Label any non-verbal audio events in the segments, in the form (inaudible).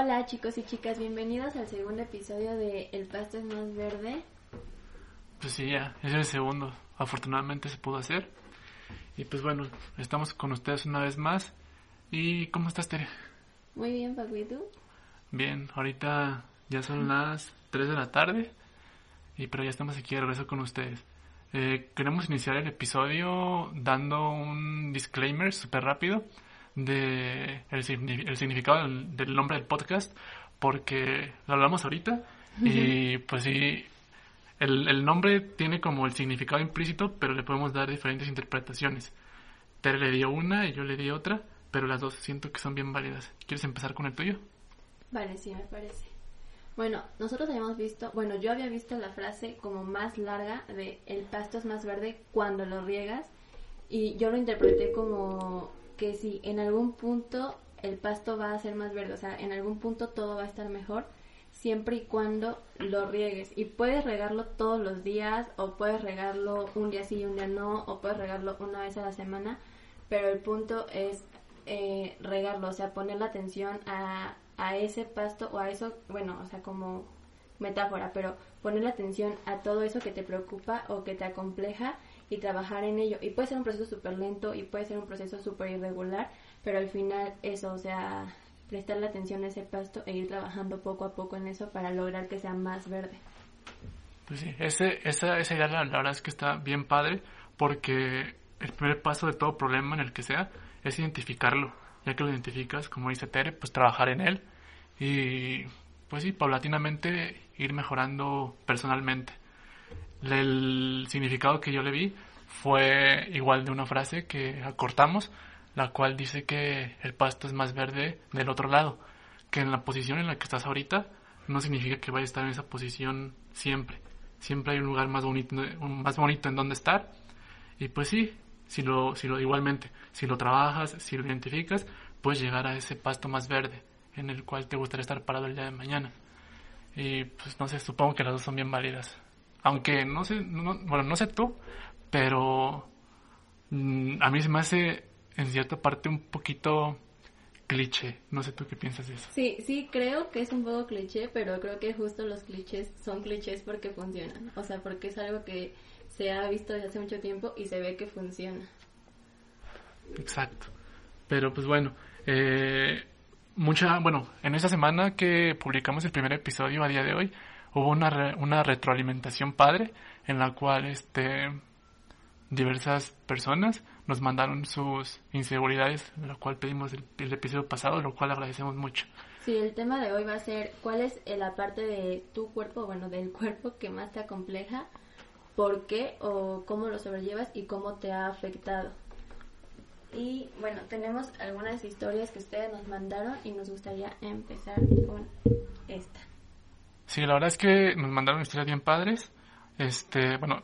Hola chicos y chicas, bienvenidos al segundo episodio de El pasto es más verde. Pues sí, ya, es el segundo. Afortunadamente se pudo hacer. Y pues bueno, estamos con ustedes una vez más. ¿Y cómo estás, Tere? Muy bien, Paco, ¿y tú? Bien, ahorita ya son las 3 de la tarde. Y pero ya estamos aquí de regreso con ustedes. Eh, queremos iniciar el episodio dando un disclaimer súper rápido de el, significado del, nombre del podcast porque lo hablamos ahorita y pues sí el, el, nombre tiene como el significado implícito pero le podemos dar diferentes interpretaciones. Tere le dio una y yo le di otra pero las dos siento que son bien válidas. ¿quieres empezar con el tuyo? Vale, sí, me parece. Bueno, nosotros habíamos visto, bueno, yo había visto la frase como más larga de el pasto es más verde cuando lo riegas y yo lo interpreté como que si en algún punto el pasto va a ser más verde, o sea, en algún punto todo va a estar mejor, siempre y cuando lo riegues. Y puedes regarlo todos los días, o puedes regarlo un día sí y un día no, o puedes regarlo una vez a la semana, pero el punto es eh, regarlo, o sea, poner la atención a, a ese pasto o a eso, bueno, o sea, como metáfora, pero poner la atención a todo eso que te preocupa o que te acompleja y trabajar en ello. Y puede ser un proceso súper lento y puede ser un proceso súper irregular, pero al final eso, o sea, prestarle atención a ese pasto e ir trabajando poco a poco en eso para lograr que sea más verde. Pues sí, ese, esa, esa idea la, verdad es que está bien padre porque el primer paso de todo problema en el que sea es identificarlo. Ya que lo identificas, como dice Tere, pues trabajar en él y pues sí, paulatinamente ir mejorando personalmente. El significado que yo le vi fue igual de una frase que acortamos, la cual dice que el pasto es más verde del otro lado, que en la posición en la que estás ahorita no significa que vaya a estar en esa posición siempre. Siempre hay un lugar más bonito, más bonito en donde estar. Y pues sí, si lo, si lo igualmente, si lo trabajas, si lo identificas, puedes llegar a ese pasto más verde en el cual te gustaría estar parado el día de mañana. Y pues no sé, supongo que las dos son bien válidas. Aunque no sé, bueno, no sé tú, pero mm, a mí se me hace en cierta parte un poquito cliché. No sé tú qué piensas de eso. Sí, sí, creo que es un poco cliché, pero creo que justo los clichés son clichés porque funcionan. O sea, porque es algo que se ha visto desde hace mucho tiempo y se ve que funciona. Exacto. Pero pues bueno, eh, mucha, bueno, en esa semana que publicamos el primer episodio a día de hoy, hubo una, una retroalimentación padre en la cual este diversas personas nos mandaron sus inseguridades, lo cual pedimos el, el, episodio pasado, lo cual agradecemos mucho. Sí, el tema de hoy va a ser cuál es la parte de tu cuerpo, bueno, del cuerpo que más te acompleja, por qué o cómo lo sobrellevas y cómo te ha afectado. Y bueno, tenemos algunas historias que ustedes nos mandaron y nos gustaría empezar con esta. Sí, la verdad es que nos mandaron historias bien padres. Este, bueno,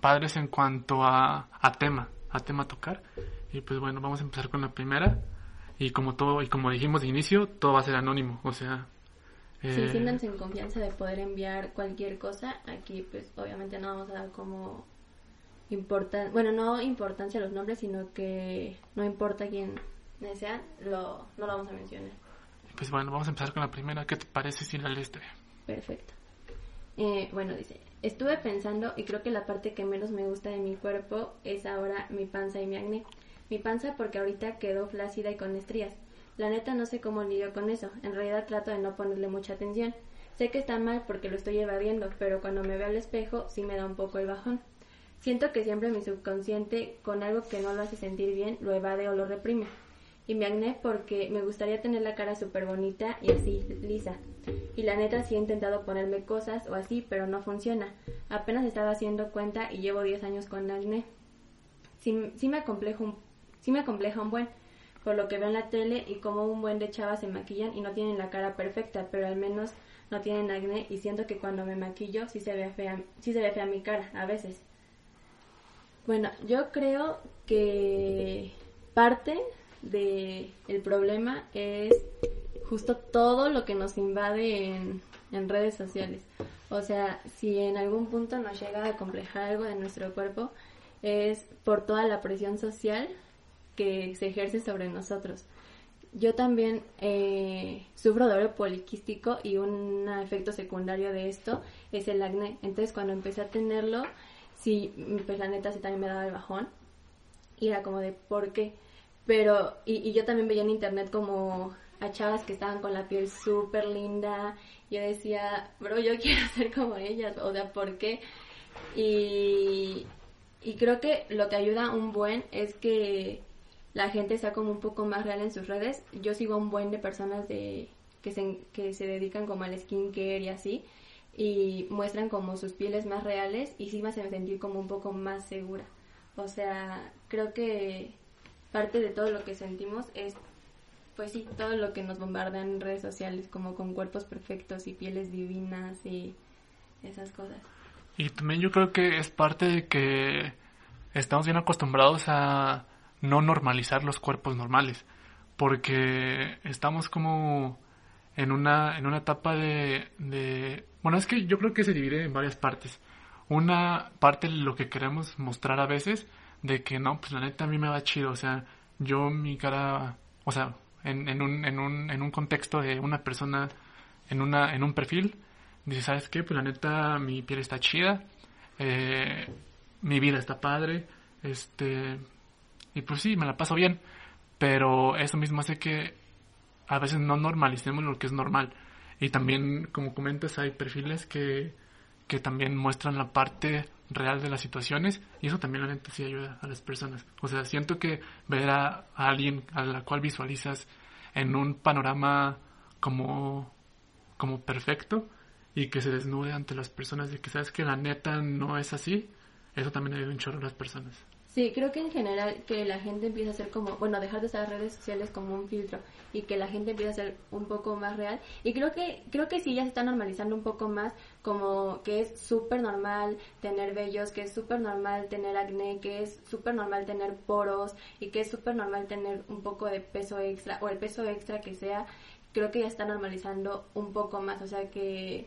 padres en cuanto a, a tema, a tema a tocar. Y pues bueno, vamos a empezar con la primera. Y como todo, y como dijimos de inicio, todo va a ser anónimo, o sea... Eh... Sí, siéntanse en confianza de poder enviar cualquier cosa. Aquí pues obviamente no vamos a dar como importan bueno, no importancia los nombres, sino que no importa quién sea, lo, no lo vamos a mencionar. Pues bueno, vamos a empezar con la primera. ¿Qué te parece si la lees? Perfecto. Eh, bueno, dice, estuve pensando y creo que la parte que menos me gusta de mi cuerpo es ahora mi panza y mi acné. Mi panza porque ahorita quedó flácida y con estrías. La neta no sé cómo lidio con eso. En realidad trato de no ponerle mucha atención. Sé que está mal porque lo estoy evadiendo, pero cuando me veo al espejo sí me da un poco el bajón. Siento que siempre mi subconsciente, con algo que no lo hace sentir bien, lo evade o lo reprime. Y me acné porque me gustaría tener la cara súper bonita y así, lisa. Y la neta sí he intentado ponerme cosas o así, pero no funciona. Apenas estaba haciendo cuenta y llevo 10 años con acné. Sí, sí, me acomplejo un, sí me acompleja un buen, por lo que veo en la tele y como un buen de chavas se maquillan y no tienen la cara perfecta, pero al menos no tienen acné y siento que cuando me maquillo sí se ve fea, sí se ve fea mi cara, a veces. Bueno, yo creo que parte del el problema es justo todo lo que nos invade en, en, redes sociales. O sea, si en algún punto nos llega a complejar algo de nuestro cuerpo, es por toda la presión social que se ejerce sobre nosotros. yo también eh, sufro de ovario poliquístico y un efecto secundario de esto es el acné. Entonces cuando empecé a tenerlo, sí, pues la neta sí también me daba el bajón. Y era como de, ¿por qué? Pero, y, y yo también veía en internet como a chavas que estaban con la piel súper linda. Yo decía, bro, yo (laughs) quiero ser como ellas. O sea, ¿por qué? Y, creo que lo que ayuda un buen es que la gente sea como un poco más real en sus redes. Yo sigo un buen de personas de que se, que se dedican como al skincare y así y muestran como sus pieles más reales y sí me hacen sentir como un poco más segura. O sea, creo que parte de todo lo que sentimos es pues sí, todo lo que nos bombardean en redes sociales como con cuerpos perfectos y pieles divinas y esas cosas. Y también yo creo que es parte de que estamos bien acostumbrados a no normalizar los cuerpos normales, porque estamos como en una, en una etapa de, de... Bueno, es que yo creo que se divide en varias partes. Una parte lo que queremos mostrar a veces, de que no, pues la neta a mí me va chido, o sea, yo mi cara, o sea, en, en, un, en, un, en un contexto de una persona, en, una, en un perfil, dice, ¿sabes qué? Pues la neta mi piel está chida, eh, mi vida está padre, este, y pues sí, me la paso bien. Pero eso mismo hace que a veces no normalicemos lo que es normal. Y también, como comentas, hay perfiles que, que también muestran la parte real de las situaciones y eso también la neta sí ayuda a las personas. O sea, siento que ver a, alguien a la cual visualizas en un panorama como, como perfecto y que se desnude ante las personas y que sabes que la neta no es así, eso también ayuda un chorro a las personas. Sí, creo que en general que la gente empieza a ser como, bueno, dejar de usar redes sociales como un filtro y que la gente empieza a ser un poco más real. Y creo que creo que sí ya se está normalizando un poco más como que es súper normal tener vellos, que es súper normal tener acné, que es súper normal tener poros y que es súper normal tener un poco de peso extra o el peso extra que sea. Creo que ya está normalizando un poco más, o sea que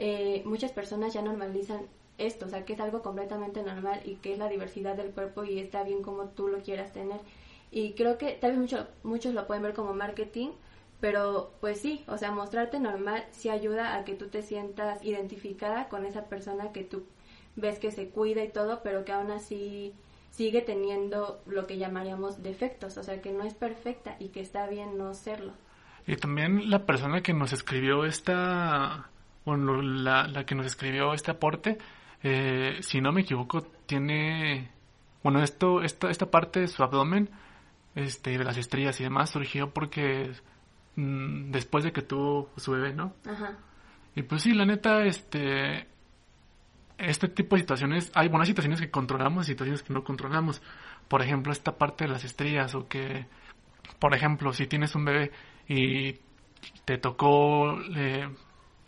eh, muchas personas ya normalizan esto, o sea, que es algo completamente normal y que es la diversidad del cuerpo y está bien como tú lo quieras tener. Y creo que tal vez mucho, muchos lo pueden ver como marketing, pero pues sí, o sea, mostrarte normal sí ayuda a que tú te sientas identificada con esa persona que tú ves que se cuida y todo, pero que aún así sigue teniendo lo que llamaríamos defectos, o sea, que no es perfecta y que está bien no serlo. Y también la persona que nos escribió esta, bueno, la, la que nos escribió este aporte, eh, si no me equivoco, tiene, bueno, esto, esta, esta parte de su abdomen, este, de las estrellas y demás, surgió porque mm, después de que tuvo su bebé, ¿no? Ajá. Y pues sí, la neta, este, este tipo de situaciones, hay, buenas situaciones que controlamos y situaciones que no controlamos. Por ejemplo, esta parte de las estrellas o que, por ejemplo, si tienes un bebé y te tocó eh,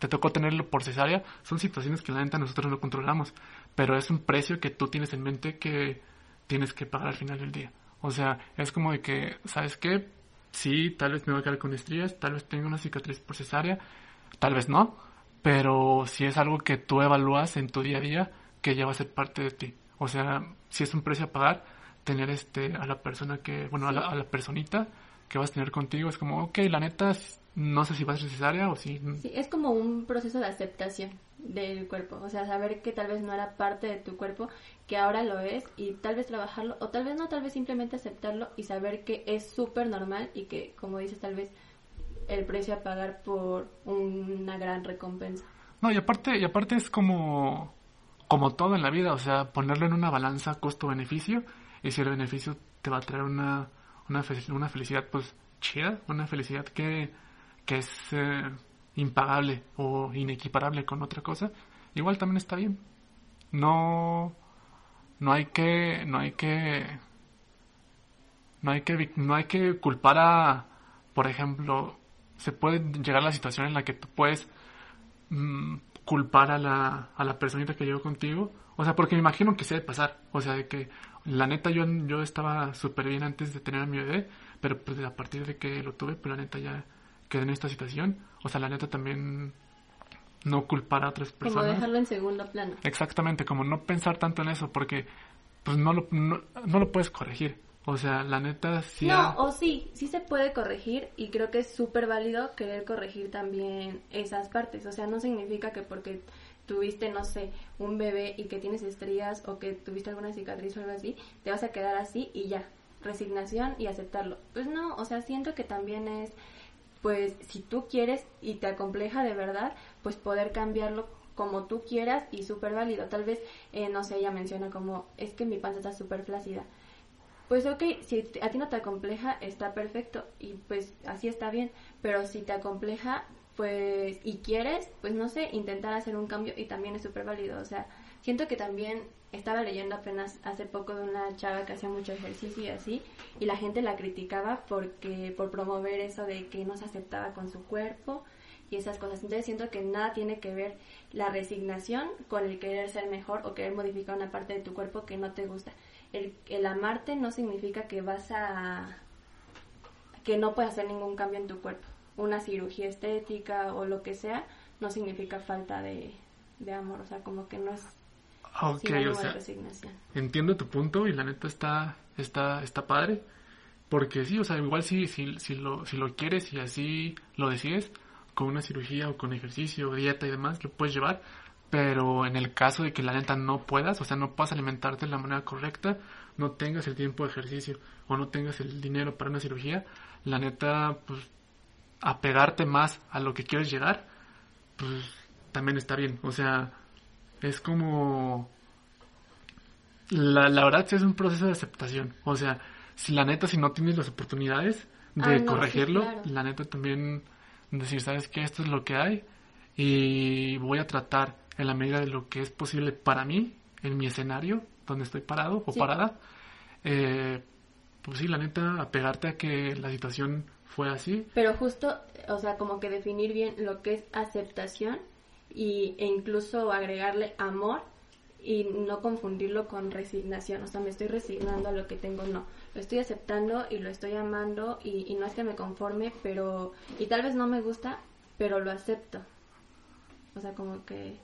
te tocó tenerlo por cesárea, son situaciones que la neta nosotros no controlamos, pero es un precio que tú tienes en mente que tienes que pagar al final del día. O sea, es como de que, ¿sabes qué? Sí, tal vez me voy a quedar con estrías, tal vez tenga una cicatriz por cesárea, tal vez no, pero si es algo que tú evalúas en tu día a día, que ya va a ser parte de ti. O sea, si es un precio a pagar, tener este a la persona que, bueno, a, la, a la personita que vas a tener contigo, es como, ok, la neta, no sé si va a ser necesaria o si... Sí, es como un proceso de aceptación del cuerpo, o sea, saber que tal vez no era parte de tu cuerpo, que ahora lo es y tal vez trabajarlo o tal vez no, tal vez simplemente aceptarlo y saber que es súper normal y que, como dices, tal vez el precio a pagar por una gran recompensa. No, y aparte, y aparte es como, como todo en la vida, o sea, ponerlo en una balanza costo-beneficio y si el beneficio te va a traer una, una, una felicidad pues chida, una felicidad que que es eh, impagable o inequiparable con otra cosa, igual también está bien. No, no hay que, no hay que, no hay que, no hay que culpar a, por ejemplo, se puede llegar a la situación en la que tú puedes mm, culpar a la, a la personita que llegó contigo, o sea, porque me imagino que se debe pasar, o sea, de que la neta yo, yo estaba súper bien antes de tener a mi bebé, pero pues a partir de que lo tuve, pues la neta ya en esta situación. O sea, la neta también no culpar a otras personas. Como dejarlo en segundo plano. Exactamente, como no pensar tanto en eso, porque pues no lo, no, lo puedes corregir. O sea, la neta sí. No, o sí, sí se puede corregir y creo que es súper válido querer corregir también esas partes. O sea, no significa que porque tuviste, no sé, un bebé y que tienes estrías o que tuviste alguna cicatriz o algo así, te vas a quedar así y ya, resignación y aceptarlo. Pues no, o sea, siento que también es, pues, si tú quieres y te acompleja de verdad, pues poder cambiarlo como tú quieras y súper válido. Tal vez, eh, no sé, ella menciona como, es que mi panza está súper flácida pues ok, si a ti no te acompleja, está perfecto y pues así está bien, pero si te acompleja, pues y quieres, pues no sé, intentar hacer un cambio y también es súper válido, o sea, siento que también estaba leyendo apenas hace poco de una chava que hacía mucho ejercicio y así, y la gente la criticaba porque por promover eso de que no se aceptaba con su cuerpo y esas cosas. Entonces siento que nada tiene que ver la resignación con el querer ser mejor o querer modificar una parte de tu cuerpo que no te gusta el, amarte no significa que vas a que no puedes hacer ningún cambio en tu cuerpo. Una cirugía estética o lo que sea no significa falta de, amor, o sea, como que no es okay, o sea, resignación. Entiendo tu punto y la neta está está está padre, porque sí, o sea, igual si si si lo si lo quieres y así lo decides con una cirugía o con ejercicio, dieta y demás, lo puedes llevar, pero en el caso de que la neta no puedas, o sea, no puedas alimentarte de la manera correcta, no tengas el tiempo de ejercicio o no tengas el dinero para una cirugía, la neta, pues, apegarte más a lo que quieres llegar, pues, también está bien. O sea, es como... La, la verdad sí es un proceso de aceptación. O sea, si la neta, si no tienes las oportunidades de ah, corregirlo, la neta también decir, ¿sabes qué? Esto es lo que hay y voy a tratar en la medida de lo que es posible para mí, en mi escenario, donde estoy parado o parada, eh, pues sí, la neta, apegarte a que la situación fue así. Pero justo, o sea, como que definir bien lo que es aceptación y, e incluso agregarle amor y no confundirlo con resignación. O sea, me estoy resignando a lo que tengo, no. Lo estoy aceptando y lo estoy amando y, y no es que me conforme, pero... Y tal vez no me gusta, pero lo acepto. O sea, como que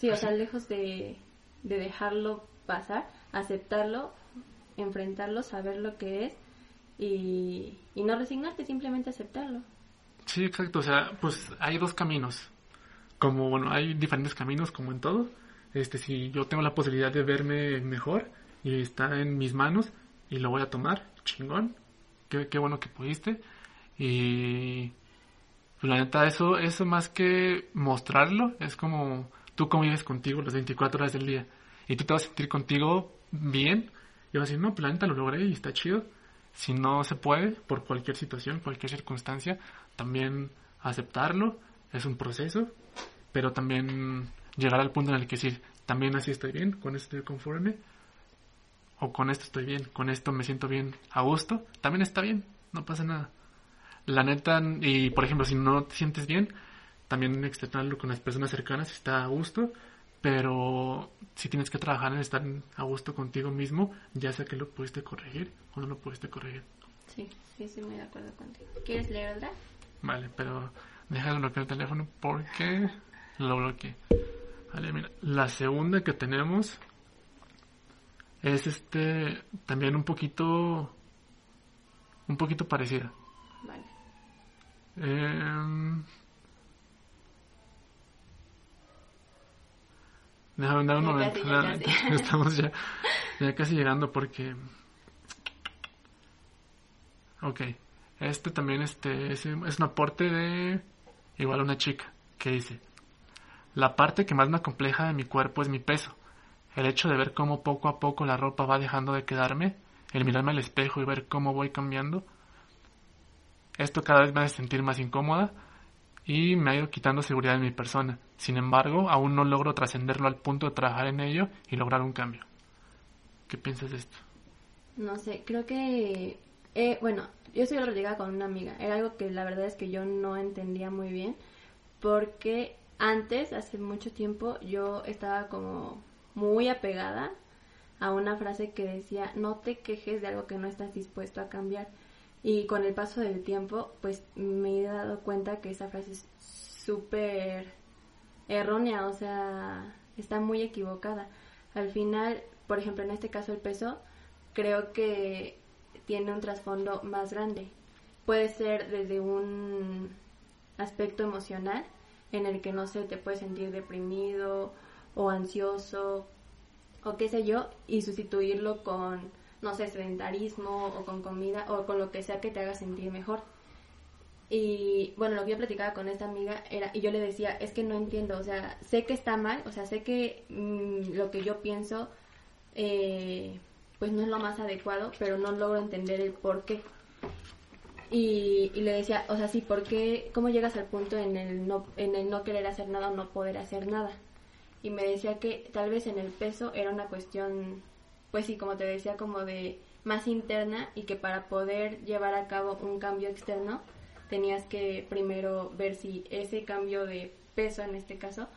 Sí, o sea, lejos de, dejarlo pasar, aceptarlo, enfrentarlo, saber lo que es y, no resignarte, simplemente aceptarlo. Sí, exacto, o sea, pues hay dos caminos. Como, bueno, hay diferentes caminos como en todo. Este, si yo tengo la posibilidad de verme mejor y está en mis manos y lo voy a tomar, chingón. Qué, qué bueno que pudiste. Y pues, la neta, eso, eso más que mostrarlo, es como tú convives contigo las 24 horas del día y tú te vas a sentir contigo bien y vas a decir, no, pues, lo logré y está chido. Si no se puede, por cualquier situación, cualquier circunstancia, también aceptarlo, es un proceso, pero también llegar al punto en el que decir, también así estoy bien, con esto estoy conforme, o con esto estoy bien, con esto me siento bien a gusto, también está bien, no pasa nada. La neta, y por ejemplo, si no te sientes bien, también externarlo con las personas cercanas está a gusto, pero si tienes que trabajar en estar a gusto contigo mismo, ya sea que lo pudiste corregir o no lo pudiste corregir. Sí, sí, estoy muy de acuerdo contigo. ¿Quieres leer otra? Vale, pero deja de bloquear el teléfono porque lo bloqueé. Vale, mira, la segunda que tenemos es este también un poquito un poquito parecida. Vale. Eh, Déjame dar un momento. Estamos ya, ya casi llegando porque... Ok. Este también este, es, es un aporte de igual una chica que dice, la parte que más me acompleja de mi cuerpo es mi peso. El hecho de ver cómo poco a poco la ropa va dejando de quedarme, el mirarme al espejo y ver cómo voy cambiando, esto cada vez me hace sentir más incómoda y me ha ido quitando seguridad en mi persona. Sin embargo, aún no logro trascenderlo al punto de trabajar en ello y lograr un cambio. ¿Qué piensas de esto? No sé, creo que, eh, bueno, yo soy llegada con una amiga. Era algo que la verdad es que yo no entendía muy bien porque antes, hace mucho tiempo, yo estaba como muy apegada a una frase que decía, no te quejes de algo que no estás dispuesto a cambiar. Y con el paso del tiempo, pues me he dado cuenta que esa frase es súper errónea, o sea, está muy equivocada. Al final, por ejemplo, en este caso el peso, creo que tiene un trasfondo más grande. Puede ser desde un aspecto emocional en el que no sé, te puedes sentir deprimido o ansioso o qué sé yo y sustituirlo con no sé, sedentarismo o con comida o con lo que sea que te haga sentir mejor. Y bueno, lo que yo platicaba con esta amiga era, y yo le decía, es que no entiendo, o sea, sé que está mal, o sea, sé que mm, lo que yo pienso, eh, pues no es lo más adecuado, pero no logro entender el por qué. Y, y, le decía, o sea, sí, ¿por qué, cómo llegas al punto en el, no, en el no querer hacer nada o no poder hacer nada? Y me decía que tal vez en el peso era una cuestión, pues sí, como te decía, como de más interna y que para poder llevar a cabo un cambio externo, tenías que primero ver si ese cambio de peso en este caso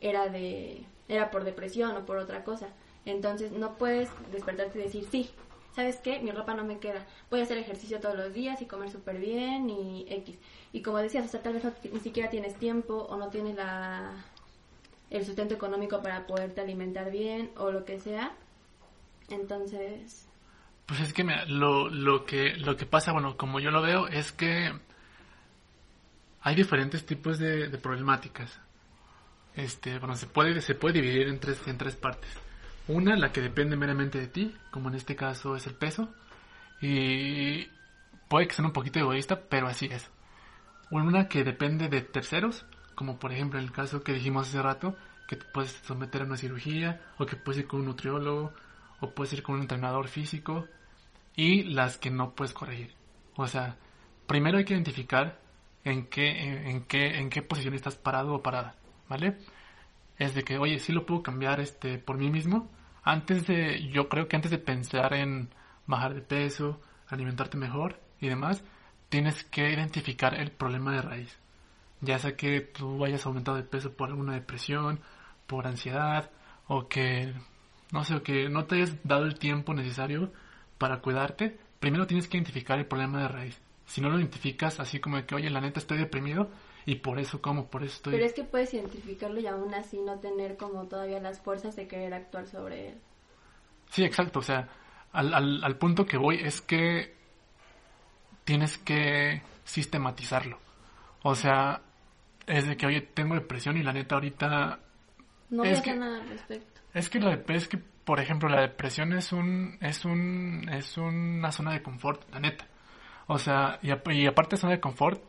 era de era por depresión o por otra cosa. Entonces no puedes despertarte y decir, sí, ¿sabes qué? Mi ropa no me queda. Voy a hacer ejercicio todos los días y comer súper bien y X. Y como decías, o sea, tal vez ni siquiera tienes tiempo o no tienes la, el sustento económico para poderte alimentar bien o lo que sea. Entonces... Pues es que lo, lo que lo que pasa, bueno, como yo lo veo, es que hay diferentes tipos de, problemáticas. Este, bueno, se puede, se puede dividir en tres, en tres partes. Una, la que depende meramente de ti, como en este caso es el peso. Y puede que sea un poquito egoísta, pero así es. Una que depende de terceros, como por ejemplo en el caso que dijimos hace rato, que te puedes someter a una cirugía, o que puedes ir con un nutriólogo, o puedes ir con un entrenador físico, y las que no puedes corregir. O sea, primero hay que identificar en qué, en, qué, en qué posición estás parado o parada, ¿vale? Es de que, oye, sí lo puedo cambiar este, por mí mismo. Antes de, yo creo que antes de pensar en bajar de peso, alimentarte mejor y demás, tienes que identificar el problema de raíz. Ya sea que tú hayas aumentado de peso por alguna depresión, por ansiedad, o que, no sé, o que no te hayas dado el tiempo necesario para cuidarte, primero tienes que identificar el problema de raíz si no lo identificas así como de que, oye, la neta estoy deprimido y por eso como, por eso estoy... Pero es que puedes identificarlo y aún así no tener como todavía las fuerzas de querer actuar sobre él. Sí, exacto, o sea, al, al, al punto que voy es que tienes que sistematizarlo. O sea, es de que, oye, tengo depresión y la neta ahorita... No es que, nada al respecto. Es que, la, es que, por ejemplo, la depresión es un, es un, es una zona de confort, la neta. O sea, y, aparte de zona de confort,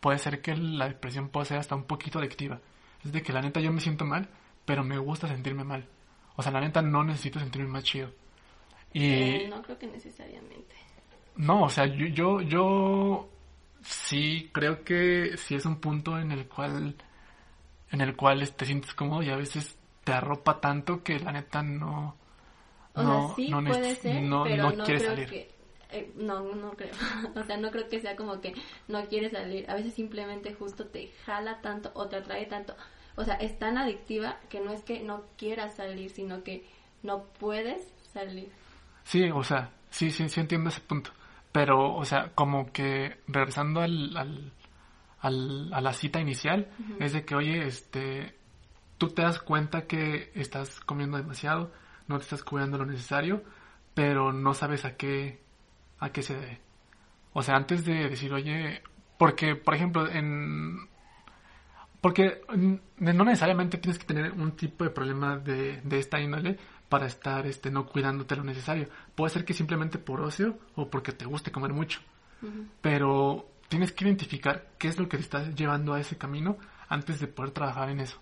puede ser que la depresión pueda ser hasta un poquito adictiva. Es de que la neta yo me siento mal, pero me gusta sentirme mal. O sea, la neta no necesito sentirme más chido. Y eh, no creo que necesariamente. No, o sea, yo, yo, yo sí creo que sí es un punto en el cual en el cual te sientes cómodo y a veces te arropa tanto que la neta no o no, sea, sí puede ser, no, pero no, quieres salir. Que eh, no, no creo. (laughs) o sea, no creo que sea como que no quieres salir. A veces simplemente justo te jala tanto o te atrae tanto. O sea, es tan adictiva que no es que no quieras salir, sino que no puedes salir. Sí, o sea, sí, sí, sí entiendo ese punto. Pero, o sea, como que regresando al, al, a la cita inicial, es de que, oye, este, tú te das cuenta que estás comiendo demasiado, no te estás cuidando lo necesario, pero no sabes a qué, a qué se debe. O sea, antes de decir, oye, porque, por ejemplo, en... Porque no necesariamente tienes que tener un tipo de problema de, de esta índole para estar este, no cuidándote lo necesario. Puede ser que simplemente por ocio o porque te guste comer mucho. Pero tienes que identificar qué es lo que te está llevando a ese camino antes de poder trabajar en eso.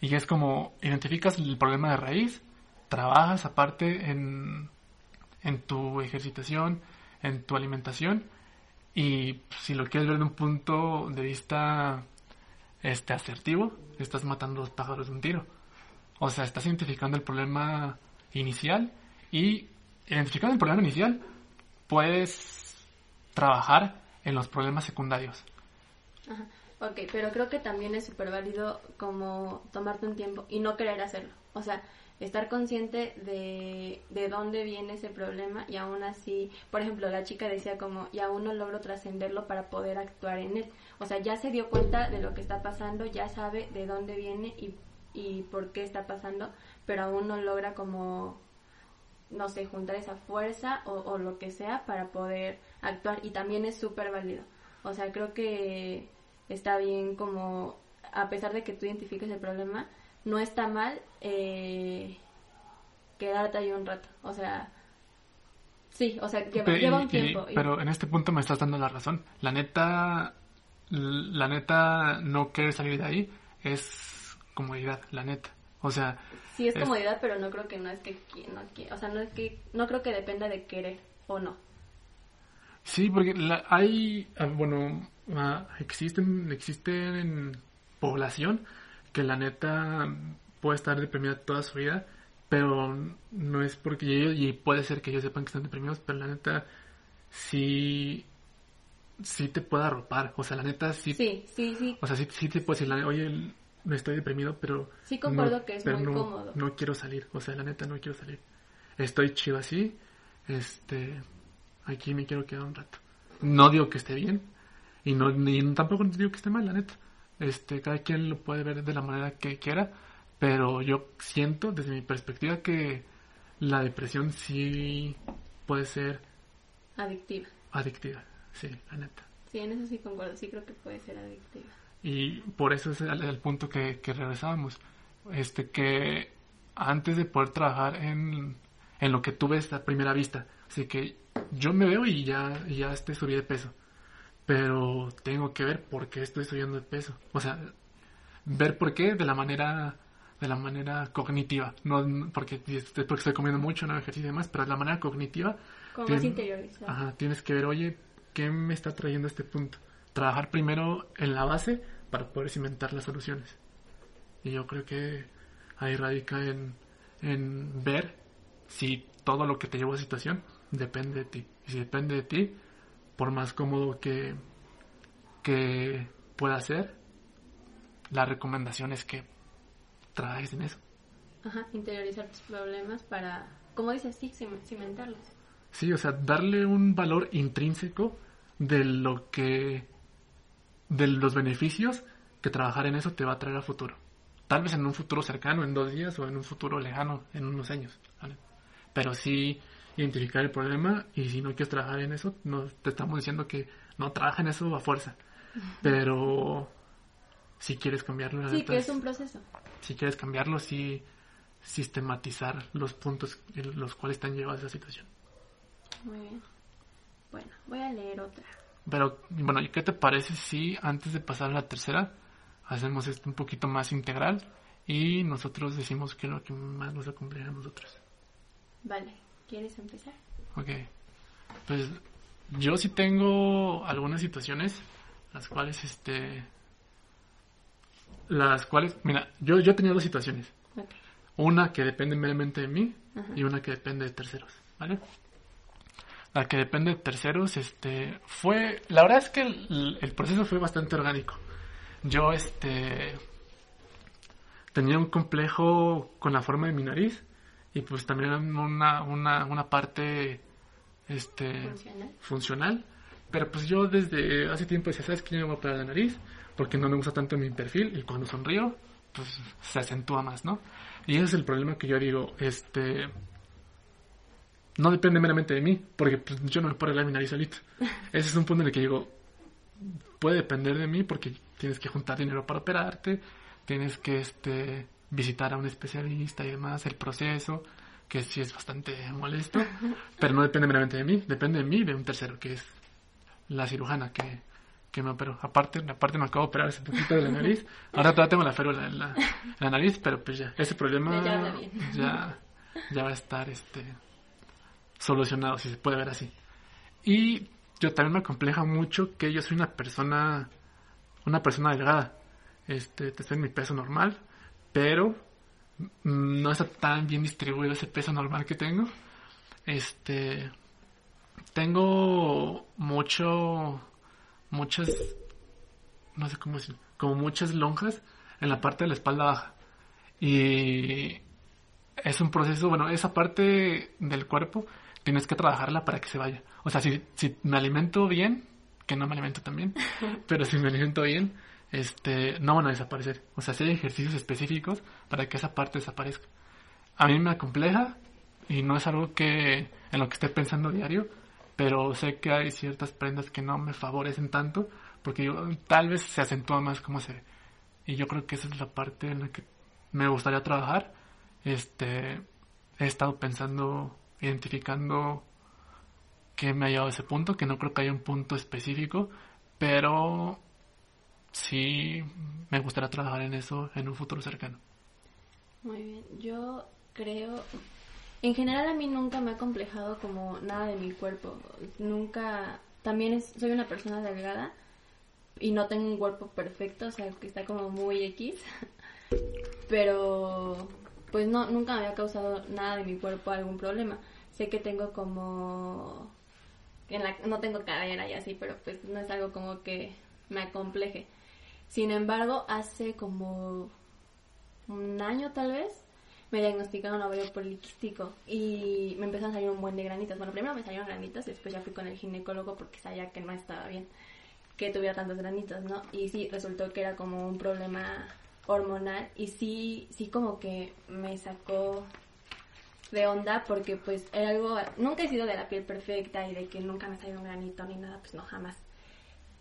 Y es como identificas el problema de raíz, trabajas aparte en, en tu ejercitación, en tu alimentación y si lo quieres ver de un punto de vista este asertivo, estás matando los pájaros de un tiro. O sea, estás identificando el problema inicial y identificando el problema inicial puedes trabajar en los problemas secundarios. Ajá. Ok, pero creo que también es súper válido como tomarte un tiempo y no querer hacerlo. O sea, estar consciente de, de dónde viene ese problema y aún así, por ejemplo, la chica decía como, y aún no logro trascenderlo para poder actuar en él. O sea, ya se dio cuenta de lo que está pasando, ya sabe de dónde viene y, y por qué está pasando, pero aún no logra como no sé, juntar esa fuerza o, o lo que sea para poder actuar y también es súper válido. O sea, creo que está bien como, a pesar de que tú identifiques el problema, no está mal eh, quedarte ahí un rato. O sea, sí, o sea, lleva, lleva y- un tiempo. y- pero en este punto me estás dando la razón. La neta, la neta, no querer salir de ahí es comodidad, la neta. O sea, sí es es- comodidad, pero no creo que no es que, no, qui- o sea, no es que, no creo que dependa de querer o no. Sí, porque la- hay, ah, bueno, ah, existen, existen población que la neta puede estar deprimida toda su vida, pero no es porque ellos, y puede ser que ellos sepan que están deprimidos, pero la neta sí, sí te puede arropar. O sea, la neta sí Sí, sí, sí. O sea, sí, sí te puedo decir, la- oye, me estoy deprimido, pero... Sí concuerdo no- que es pero muy no, cómodo. No quiero salir, o sea, la neta no quiero salir. Estoy chido así, este... Aquí me quiero quedar un rato. No digo que esté bien, y no ni tampoco digo que esté mal, la neta. Este, cada quien lo puede ver de la manera que quiera, pero yo siento, desde mi perspectiva, que la depresión sí puede ser Adictiva. adictiva, sí, la neta. Sí, en eso sí concuerdo. Sí creo que puede ser adictiva. Y por eso es el, el punto que, que regresábamos. Este, que antes de poder trabajar en, en lo que tú ves a primera vista, así que yo me veo y ya, ya este, subí de peso. Pero tengo que ver por qué estoy subiendo de peso. O sea, ver por qué de la manera de la manera cognitiva, no porque es porque estoy comiendo mucho, no ejercicio y demás, pero de la manera cognitiva Como Tien- más. Ajá, tienes que ver, oye, ¿qué me está trayendo a este punto? Trabajar primero en la base para poder cimentar las soluciones. Y yo creo que ahí radica en, en ver si todo lo que te llevó a esa situación depende de ti. Y si depende de ti, por más cómodo que, que pueda ser, la recomendación es que trabajes en eso. Ajá, interiorizar tus problemas para, como dices, sí, cim- cimentarlos. Sí, o sea, darle un valor intrínseco de lo que. de los beneficios que trabajar en eso te va a traer a futuro. Tal vez en un futuro cercano, en dos días, o en un futuro lejano, en unos años. ¿vale? Pero sí identificar el problema y si no quieres trabajar en eso, no te estamos diciendo que no trabaja en eso a fuerza. Pero si quieres cambiarlo, Sí, que es un proceso. si quieres cambiarlo, sí sistematizar los puntos en los cuales te han llevado a esa situación. Muy bien. Bueno, voy a leer otra. Pero, bueno, ¿y qué te parece si antes de pasar a la tercera hacemos esto un poquito más integral y nosotros decimos qué es lo que más nos acompaña a nosotros? Vale, ¿quieres empezar? Ok. Pues yo sí tengo algunas situaciones las cuales, este... Las cuales, mira, yo, yo tenía dos situaciones. Ok. Una que depende meramente de mí Ajá. y una que depende de terceros, ¿vale? La que depende de terceros, este, fue, la verdad es que el, el proceso fue bastante orgánico. Yo, este, tenía un complejo con la forma de mi nariz y pues también una, una, una parte, este, Funcional. funcional. Pero pues yo desde hace tiempo decía, ¿sabes qué? Yo me voy a operar la nariz porque no me gusta tanto mi perfil y cuando sonrío, pues se acentúa más, ¿no? Y ese es el problema que yo digo, este... No depende meramente de mí, porque pues, yo no me puedo arreglar mi nariz solito. (laughs) Ese es un punto en el que digo, puede depender de mí porque tienes que juntar dinero para operarte, tienes que este visitar a un especialista y demás, el proceso, que sí es bastante molesto, pero no depende meramente de mí, depende de mí y de un tercero, que es la cirujana que, que me operó. Aparte, aparte me acabo de operar hace poquito de la nariz, (laughs) ahora todavía tengo la férula en la, la nariz, pero pues ya, ese problema Ya ya, ya va a estar este solucionado, si se puede ver así. Y yo también me acompleja mucho que yo soy una persona, una persona delgada. Este, estoy en mi peso normal, pero no está tan bien distribuido ese peso normal que tengo. Este, tengo mucho, muchas, no sé cómo decir, como muchas lonjas en la parte de la espalda baja. Y es un proceso, bueno, esa parte del cuerpo tienes que trabajarla para que se vaya. O sea, si, si me alimento bien, que no me alimento tan bien, (laughs) pero si me alimento bien, este, no van a desaparecer. O sea, hay ejercicios específicos para que esa parte desaparezca. A mí me acompleja y no es algo que en lo que esté pensando diario, pero sé que hay ciertas prendas que no me favorecen tanto porque yo, tal vez se acentúa más como se ve. Y yo creo que esa es la parte en la que me gustaría trabajar. Este, he estado pensando, identificando que me ha llevado a ese punto, que no creo que haya un punto específico, pero sí me gustaría trabajar en eso en un futuro cercano. Muy bien, yo creo, en general a mí nunca me ha complejado como nada de mi cuerpo, nunca, también soy una persona delgada y no tengo un cuerpo perfecto, o sea, que está como muy X, (laughs) pero pues no, nunca me había causado nada de mi cuerpo algún problema. Sé que tengo como, en la, no tengo cadera y así, pero pues no es algo como que me acompleje. Sin embargo, hace como un año tal vez, me diagnosticaron ovario poliquístico y me empezaron a salir un buen de granitas. Bueno, primero me salieron granitas, después ya fui con el ginecólogo porque sabía que no estaba bien que tuviera tantos granitos, ¿no? Y sí, resultó que era como un problema hormonal y sí, sí como que me sacó de onda porque pues era algo, nunca he sido de la piel perfecta y de que nunca me salido un granito ni nada, pues no, jamás.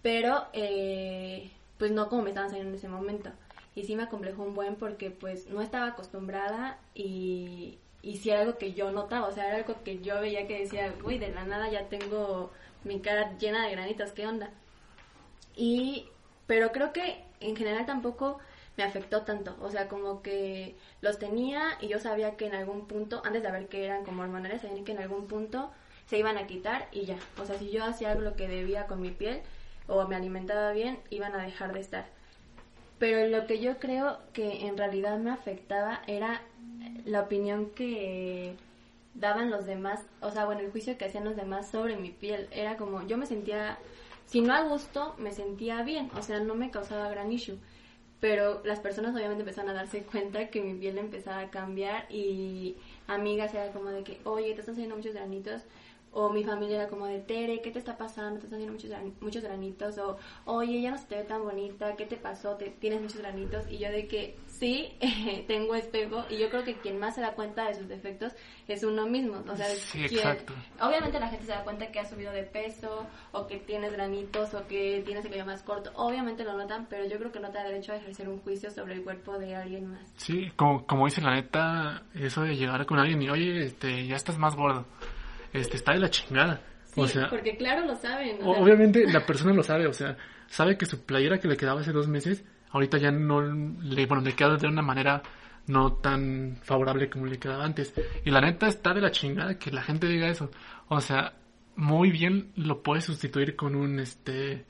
Pero, eh, pues no como me estaban saliendo en ese momento. Y sí me acomplejó un buen porque pues no estaba acostumbrada y, y sí algo que yo notaba, o sea, era algo que yo veía que decía, uy, de la nada ya tengo mi cara llena de granitos, ¿qué onda? Y, pero creo que en general tampoco me afectó tanto. O sea, como que los tenía y yo sabía que en algún punto, antes de saber que eran como hormonales, sabía que en algún punto se iban a quitar y ya. O sea, si yo hacía algo lo que debía con mi piel o me alimentaba bien, iban a dejar de estar. Pero lo que yo creo que en realidad me afectaba era la opinión que daban los demás, o sea, bueno, el juicio que hacían los demás sobre mi piel. Era como, yo me sentía si no a gusto, me sentía bien, o sea, no me causaba gran issue. Pero las personas obviamente empezaron a darse cuenta que mi piel empezaba a cambiar y amigas era como de que, oye, te están saliendo muchos granitos o mi familia era como de, Tere, ¿qué te está pasando? Te están haciendo muchos, muchos granitos. O, oye, ya no se te ve tan bonita. ¿Qué te pasó? ¿Te, tienes muchos granitos. Y yo de que, sí, (laughs) tengo espejo. Y yo creo que quien más se da cuenta de sus defectos es uno mismo. O sea, sí, exacto. Obviamente la gente se da cuenta que ha subido de peso, o que tienes granitos, o que tienes el cabello más corto. Obviamente lo notan, pero yo creo que no te da derecho a ejercer un juicio sobre el cuerpo de alguien más. Sí, como, como dice la neta, eso de llegar con alguien y, oye, este, ya estás más gordo este, está de la chingada. Sí, porque claro lo saben. obviamente la (laughs) persona lo sabe, o sea, sabe que su playera que le quedaba hace dos meses, ahorita ya no le, bueno, le queda de una manera no tan favorable como le quedaba antes. Y la neta está de la chingada que la gente diga eso. O sea, muy bien lo puedes sustituir con un, este,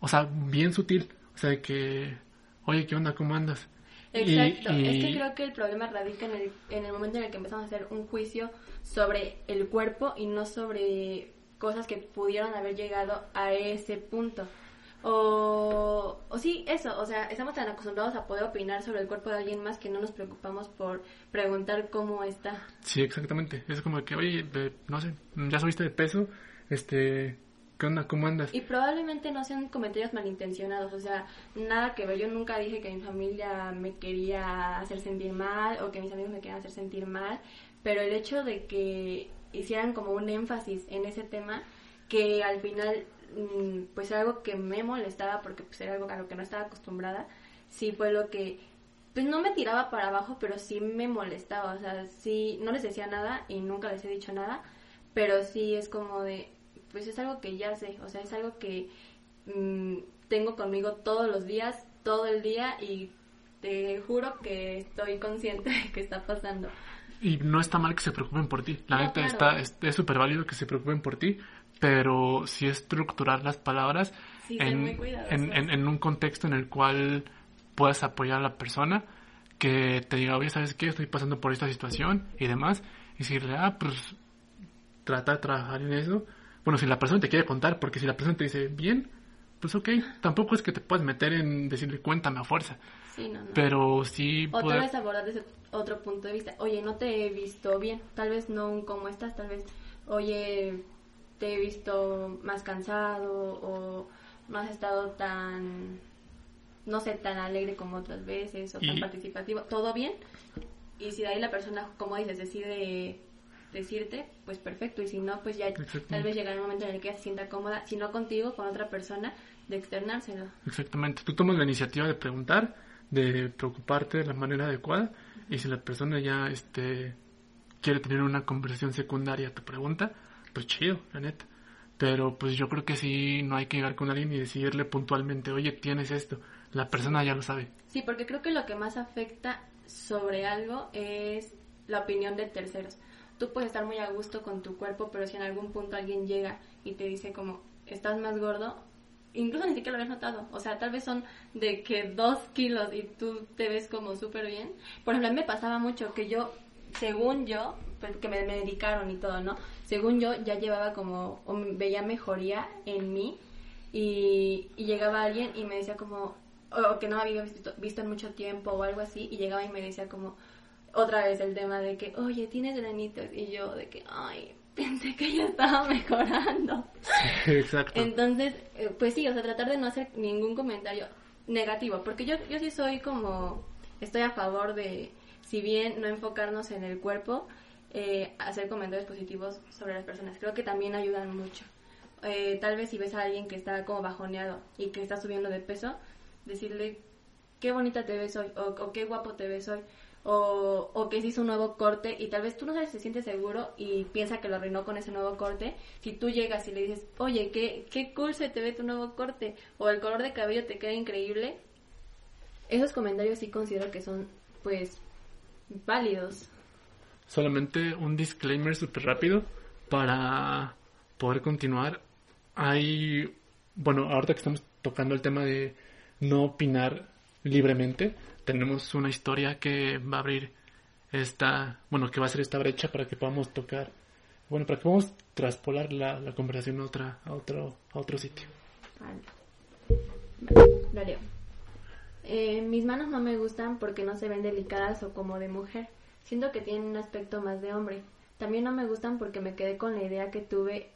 o sea, bien sutil. O sea, que, oye, ¿qué onda? ¿Cómo andas? Exacto, es que creo que el problema radica en el, en el momento en el que empezamos a hacer un juicio sobre el cuerpo y no sobre cosas que pudieron haber llegado a ese punto. O, o sí, eso, o sea, estamos tan acostumbrados a poder opinar sobre el cuerpo de alguien más que no nos preocupamos por preguntar cómo está. Sí, exactamente. Es como que, oye, no sé, ya subiste de peso, este, ¿Qué onda? ¿Cómo andas? Y probablemente no sean comentarios malintencionados, o sea, nada que ver. Yo nunca dije que mi familia me quería hacer sentir mal o que mis amigos me querían hacer sentir mal, pero el hecho de que hicieran como un énfasis en ese tema, que al final mm, pues era algo que me molestaba porque pues era algo a lo que no estaba acostumbrada, sí fue lo que pues no me tiraba para abajo, pero sí me molestaba, o sea, sí no les decía nada y nunca les he dicho nada, pero sí es como de pues es algo que ya sé, o sea, es algo que mm, tengo conmigo todos los días, todo el día y te juro que estoy consciente de que está pasando. Y no está mal que se preocupen por ti, la neta está es súper válido que se preocupen por ti, pero sí estructurar las palabras en, en, en, un contexto en el cual puedas apoyar a la persona que te diga, oye, ¿sabes qué? Estoy pasando por esta situación y demás. Y decirle, ah, pues trata de trabajar en eso bueno, si la persona te quiere contar, porque si la persona te dice, bien, pues ok, tampoco es que te puedas meter en decirle cuéntame a fuerza. Sí, no, no. Pero sí. O tal vez abordar desde otro punto de vista. Oye, no te he visto bien. Tal vez no como estás, tal vez, oye, te he visto más cansado o no has estado tan, no sé, tan alegre como otras veces o tan participativo. ¿Todo bien? Y si de ahí la persona, como dices, decide decirte, pues perfecto. Y si no, pues ya tal vez llegará un momento en el que ella se sienta cómoda, si no contigo, con otra persona, de externárselo. Exactamente. Tú tomas la iniciativa de preguntar, de preocuparte de la manera adecuada. Y si la persona ya este, quiere tener una conversación secundaria a tu pregunta, pues chido, la neta. Pero pues yo creo que sí, no hay que llegar con alguien y decirle puntualmente, oye, tienes esto. La persona ya lo sabe. Sí, porque creo que lo que más afecta sobre algo es la opinión de terceros. Tú puedes estar muy a gusto con tu cuerpo, pero si en algún punto alguien llega y te dice como, estás más gordo, incluso ni siquiera lo habías notado. O sea, tal vez son de que dos kilos y tú te ves como súper bien. Por ejemplo, a mí me pasaba mucho que yo, según yo, pues, que me medicaron y todo, ¿no? según yo, ya llevaba como, o veía mejoría en mí y, llegaba alguien y me decía como, o, que no había visto, visto, en mucho tiempo o algo así, y llegaba y me decía como, otra vez el tema de que, oye, tienes granitos, y yo de que, ay, pensé que ya estaba mejorando. exacto. Entonces, eh, pues sí, o sea, tratar de no hacer ningún comentario negativo, porque yo, yo sí soy como, estoy a favor de, si bien no enfocarnos en el cuerpo, eh, hacer comentarios positivos sobre las personas. Creo que también ayudan mucho. Eh, tal vez si ves a alguien que está como bajoneado y que está subiendo de peso, decirle qué bonita te ves hoy o, qué guapo te ves hoy o, o, que se hizo un nuevo corte y tal vez tú no sabes se siente seguro y piensa que lo arruinó con ese nuevo corte. Si tú llegas y le dices, oye, qué, qué cool se te ve tu nuevo corte o el color de cabello te queda increíble, esos comentarios sí considero que son pues válidos solamente un disclaimer súper rápido para poder continuar. Hay, bueno, ahorita que estamos tocando el tema de no opinar libremente, tenemos una historia que va a abrir esta, bueno, que va a ser esta brecha para que podamos tocar, bueno, para que podamos traspolar la, la conversación a, otra, a, otro, a otro sitio. Vale. Eh, mis manos no me gustan porque no se ven delicadas o como de mujer. Siento que tienen un aspecto más de hombre. También no me gustan porque me quedé con la idea que tuve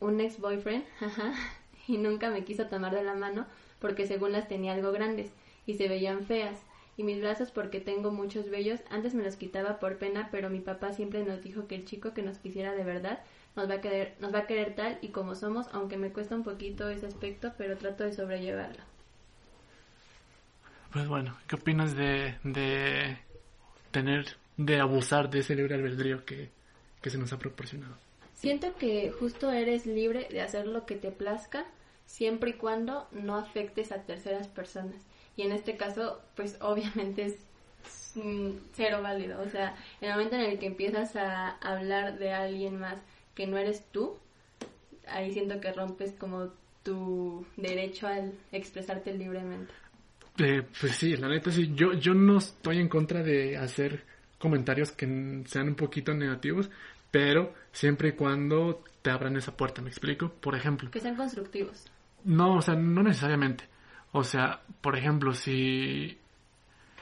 un ex boyfriend, (laughs) y nunca me quiso tomar de la mano porque según las tenía algo grandes y se veían feas. Y mis brazos porque tengo muchos vellos, antes me los quitaba por pena, pero mi papá siempre nos dijo que el chico que nos quisiera de verdad nos va a querer, nos va a querer tal y como somos, aunque me cuesta un poquito ese aspecto, pero trato de sobrellevarlo. Pues bueno, ¿qué opinas de, de tener de abusar de ese libre albedrío que, se nos ha proporcionado. Siento que justo eres libre de hacer lo que te plazca siempre y cuando no afectes a terceras personas. Y en este caso, pues (laughs) obviamente es cero válido. O sea, en el momento en el que empiezas a hablar de alguien más que no eres tú, ahí siento que rompes como tu derecho al expresarte libremente. Eh, pues sí, la neta sí, yo, yo no estoy en contra de hacer comentarios que sean un poquito negativos, pero siempre y cuando te abran esa puerta, ¿me explico? Por ejemplo. Que sean constructivos. No, o sea, no necesariamente. O sea, por ejemplo, si,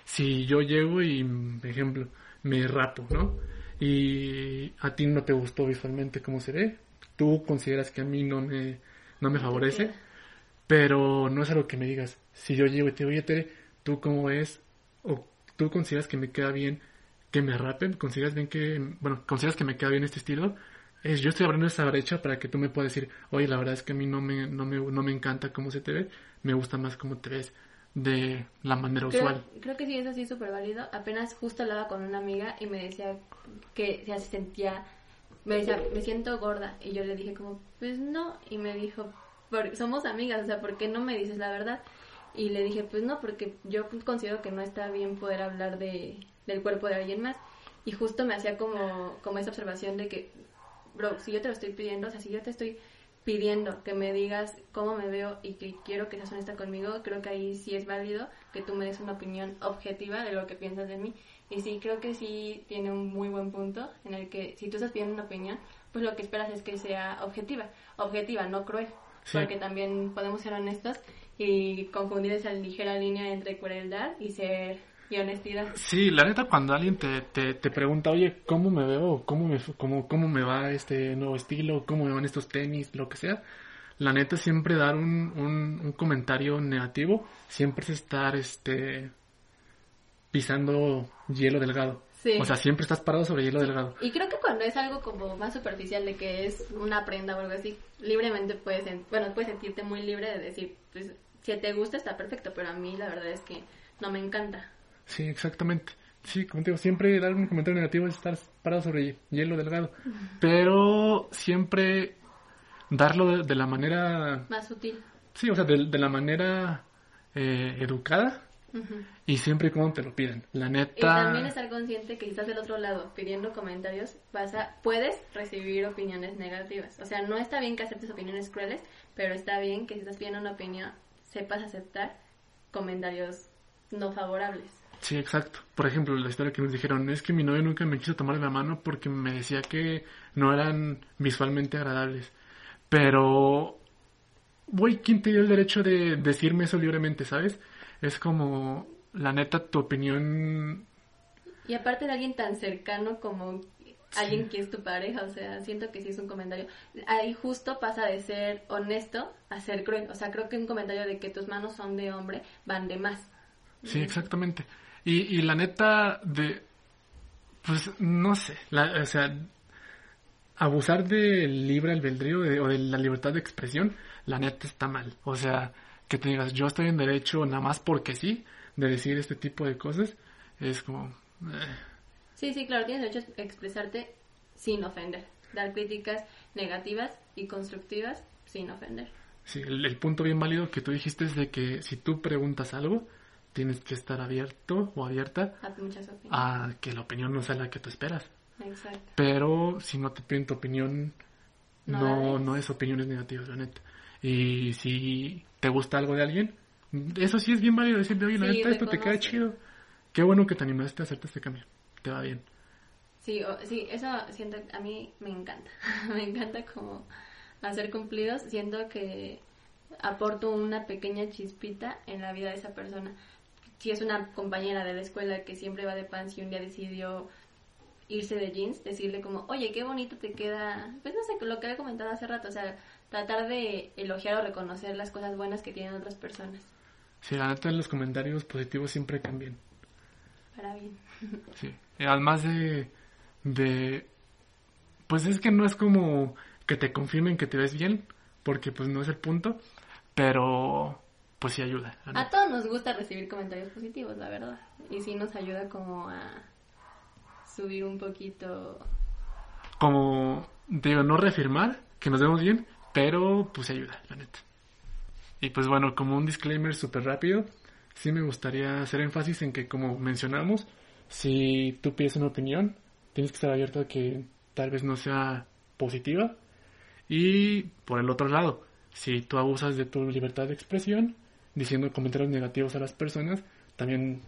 si yo llego y, por ejemplo, me rapo, ¿no? Y a ti no te gustó visualmente cómo se ve, tú consideras que a mí no me, no me favorece, pero no es algo que me digas. Si yo llego y te digo, oye, Tere, ¿tú cómo ves? O tú consideras que me queda bien que me rapen, consideras bien que, bueno, consideras que me queda bien este estilo, es, yo estoy abriendo esa brecha para que tú me puedas decir, oye, la verdad es que a mí no me, no me, no me encanta cómo se te ve, me gusta más cómo te ves de la manera usual. Creo que sí, eso sí es súper válido. Apenas justo hablaba con una amiga y me decía que se sentía, me decía, me siento gorda. Y yo le dije como, pues no. Y me dijo, somos amigas, o sea, ¿por qué no me dices la verdad? Y le dije, pues no, porque yo considero que no está bien poder hablar de, del cuerpo de alguien más. Y justo me hacía como, como esa observación de que, bro, si yo te lo estoy pidiendo, o sea, si yo te estoy pidiendo que me digas cómo me veo y que quiero que seas honesta conmigo, creo que ahí sí es válido que tú me des una opinión objetiva de lo que piensas de mí. Y sí, creo que sí tiene un muy buen punto en el que si tú estás pidiendo una opinión, pues lo que esperas es que sea objetiva. Objetiva, no cruel. Porque también podemos ser honestos y confundir esa ligera línea entre crueldad y ser y honestidad. Sí, la neta, cuando alguien te, te, pregunta, oye, ¿cómo me veo? ¿Cómo me, cómo, ¿Cómo me va este nuevo estilo? ¿Cómo me van estos tenis? Lo que sea. La neta, siempre dar un, un, comentario negativo siempre es estar este pisando hielo delgado. Sí. O sea, siempre estás parado sobre hielo delgado. Y creo que cuando es algo como más superficial de que es una prenda o algo así, libremente puedes, bueno, puedes sentirte muy libre de decir, pues si te gusta está perfecto, pero a mí la verdad es que no me encanta. Sí, exactamente. Sí, como te digo, siempre dar un comentario negativo es estar parado sobre hielo delgado. Pero siempre darlo de, de la manera, Más sutil. sí, o sea, de, de la manera eh, educada y siempre y cuando te lo piden. La Y neta, también estar consciente que si estás del otro lado pidiendo comentarios, vas a, puedes recibir opiniones negativas. O sea, no está bien que aceptes opiniones crueles, pero está bien que si estás pidiendo una opinión, sepas aceptar comentarios no favorables. Sí, exacto. Por ejemplo, la historia que nos dijeron es que mi novio nunca me quiso tomar de la mano porque me decía que no eran visualmente agradables. Pero, güey, ¿quién te dio el derecho de decirme eso libremente, sabes? Es como, la neta, tu opinión Y aparte de alguien tan cercano como alguien que es tu pareja, o sea, siento que sí es un comentario. Ahí justo pasa de ser honesto a ser cruel. O sea, creo que un comentario de que tus manos son de hombre van de más. Sí, exactamente. Y, y la neta de, pues no sé, la, o sea, abusar del libre albedrío de- o de la libertad de expresión, la neta está mal. O sea, que te digas, yo estoy en derecho nada más porque sí, de decir este tipo de cosas, es como... eh, Sí, sí, claro, tienes derecho a expresarte sin ofender. Dar críticas negativas y constructivas sin ofender. sí, el, el punto bien válido que tú dijiste es de que si tú preguntas algo, tienes que estar abierto o abierta A muchas opiniones. a que la opinión no sea la que tú esperas. Exacto. Pero si no te piden tu opinión, No no, es opiniones negativas, la neta. Y si te gusta algo de alguien, eso sí es bien válido decirle, oye, la Sí, neta, esto te queda chido. Qué bueno que te animaste a hacerte este cambio. Te va bien. Sí, o- sí, eso siento, a mí me encanta. (laughs) me encanta como hacer cumplidos. Siento que aporto una pequeña chispita en la vida de esa persona. Si es una compañera de la escuela que siempre va de pants y un día decidió irse de jeans, decirle como, oye, qué bonito te queda, pues no sé, lo que había comentado hace rato, o sea, tratar de elogiar o reconocer las cosas buenas que tienen otras personas, Sí, la neta, los comentarios positivos siempre cambian. para bien. (laughs) Sí. Además de, de, pues es que no es como que te confirmen que te ves bien, porque pues no es el punto, pero pues sí ayuda. A todos nos gusta recibir comentarios positivos, la verdad. Y sí nos ayuda como a subir un poquito. como digo, no reafirmar que nos vemos bien, pero pues ayuda, la neta. Y pues bueno, como un disclaimer súper rápido, sí me gustaría hacer énfasis en que como mencionamos, si tú pides una opinión, tienes que estar abierto a que tal vez no sea positiva. Y por el otro lado, si tú abusas de tu libertad de expresión, diciendo comentarios negativos a las personas, también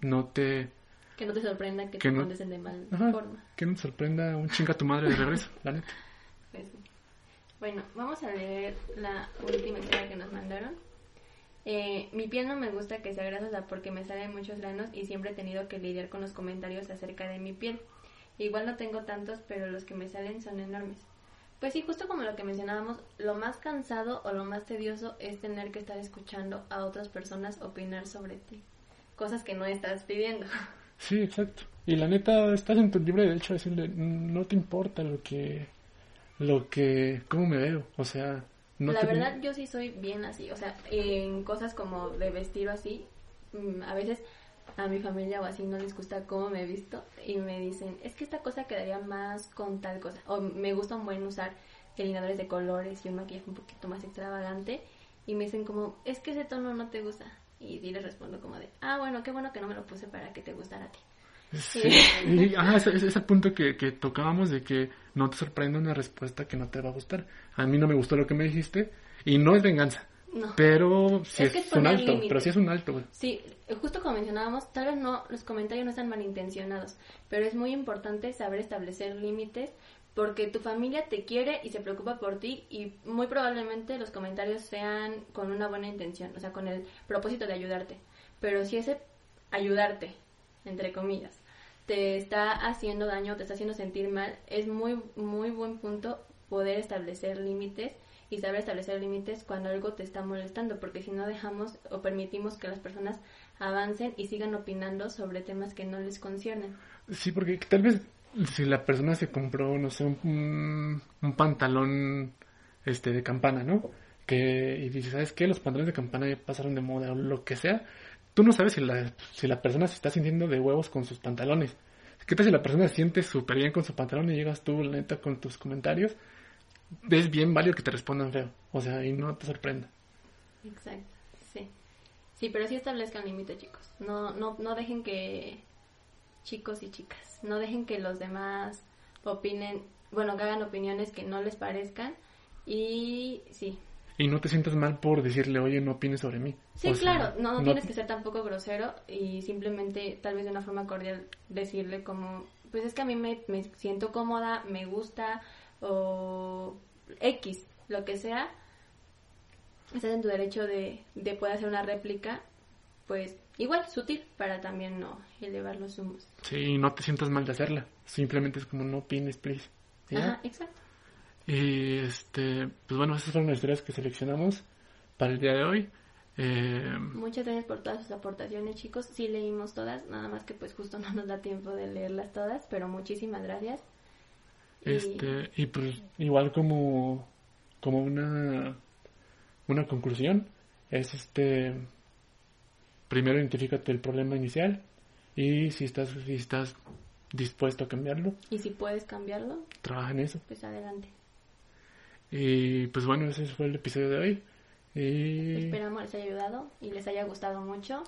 no te Que no te sorprenda que, Que te no- contesten de mal Ajá, forma. que no te sorprenda un chinga tu madre de regreso, (laughs) la neta. Pues. Bueno, vamos a leer la última historia que nos mandaron. Eh, mi piel no me gusta que sea grasosa porque me salen muchos granos y siempre he tenido que lidiar con los comentarios acerca de mi piel. Igual no tengo tantos, pero los que me salen son enormes. Pues sí, justo como lo que mencionábamos, lo más cansado o lo más tedioso es tener que estar escuchando a otras personas opinar sobre ti. Cosas que no estás pidiendo. (laughs) Sí, exacto. Y la neta, estás en tu libre derecho a decirle, "Mm, no te importa lo que, lo que, cómo me veo. O sea, no la te... verdad, yo sí soy bien así. O sea, en cosas como de vestir o así, mm, a veces a mi familia o así no les gusta cómo me he visto y me dicen, es que esta cosa quedaría más con tal cosa. O me gusta un buen usar delineadores de colores y un maquillaje un poquito más extravagante. Y me dicen como, es que ese tono no te gusta. Y sí les respondo como de, ah, bueno, qué bueno que no me lo puse para que te gustara a ti. Sí. Y, ajá, ese, punto que, que tocábamos de que no te sorprenda una respuesta que no te va a gustar. A mí no me gustó lo que me dijiste y no es venganza. No. Pero sí Es es, que es un alto, pero sí es un alto, güey. Sí, justo como mencionábamos, tal vez no, los comentarios no están malintencionados, pero es muy importante saber establecer límites porque tu familia te quiere y se preocupa por ti y muy probablemente los comentarios sean con una buena intención, o sea, con el propósito de ayudarte. Pero si ese ayudarte, entre comillas, te está haciendo daño, te está haciendo sentir mal, es muy, muy buen punto poder establecer límites y saber establecer límites cuando algo te está molestando, porque si no dejamos o permitimos que las personas avancen y sigan opinando sobre temas que no les conciernen. Sí, porque tal vez si la persona se compró, no sé, un, un pantalón este de campana, ¿no? Que, y dice, ¿sabes qué? Los pantalones de campana ya pasaron de moda o lo que sea. Tú no sabes si la, si la persona se está sintiendo de huevos con sus pantalones. ¿Qué tal si la persona se siente súper bien con su pantalón y llegas tú, la neta, con tus comentarios? Es bien válido que te respondan feo. O sea, y no te sorprenda. Exacto, sí. Sí, pero sí establezcan límites, chicos. No, no, no dejen que chicos y chicas, no dejen que los demás opinen, bueno, que hagan opiniones que no les parezcan y sí. Y no te sientas mal por decirle, oye, no opines sobre mí. Sí, claro, no, no, tienes que ser tampoco grosero y simplemente, tal vez de una forma cordial, decirle como, pues es que a mí me, me siento cómoda, me gusta o X, lo que sea, estás en tu derecho de, de poder hacer una réplica, pues igual, sutil, para también no elevar los humos. Sí, no te sientas mal de hacerla, simplemente es como no opines, please. Ajá, exacto. Y este, pues bueno, esas fueron las historias que seleccionamos para el día de hoy. Eh, Muchas gracias por todas sus aportaciones, chicos. Sí leímos todas, nada más que pues justo (laughs) no nos da tiempo de leerlas todas, pero muchísimas gracias. Este, y, pues igual como, como una, una conclusión, es este, primero identifícate el problema inicial y si estás, si estás dispuesto a cambiarlo. Y si puedes cambiarlo. Trabaja en eso. Pues adelante. Y pues bueno, ese fue el episodio de hoy. Y... Esperamos les haya ayudado y les haya gustado mucho.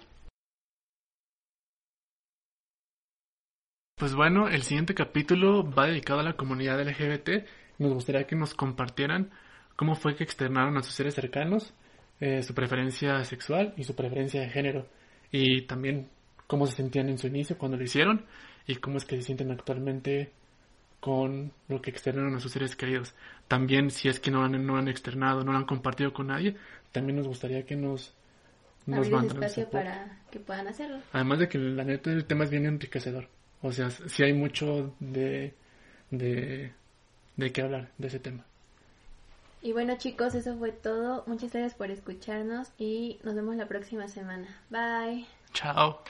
Pues bueno, el siguiente capítulo va dedicado a la comunidad LGBT. Nos gustaría que nos compartieran cómo fue que externaron a sus seres cercanos eh, su preferencia sexual y su preferencia de género. Y también cómo se sentían en su inicio cuando lo hicieron y cómo es que se sienten actualmente con lo que externaron a sus seres queridos. También si es que no han, no han externado, no lo han compartido con nadie, también nos gustaría que nos nos Abrir espacio para que puedan hacerlo. Además de que la neta el tema es bien enriquecedor. O sea, sí hay mucho de, de, de qué hablar de ese tema. Y bueno chicos, eso fue todo. Muchas gracias por escucharnos y nos vemos la próxima semana. Bye. Chao.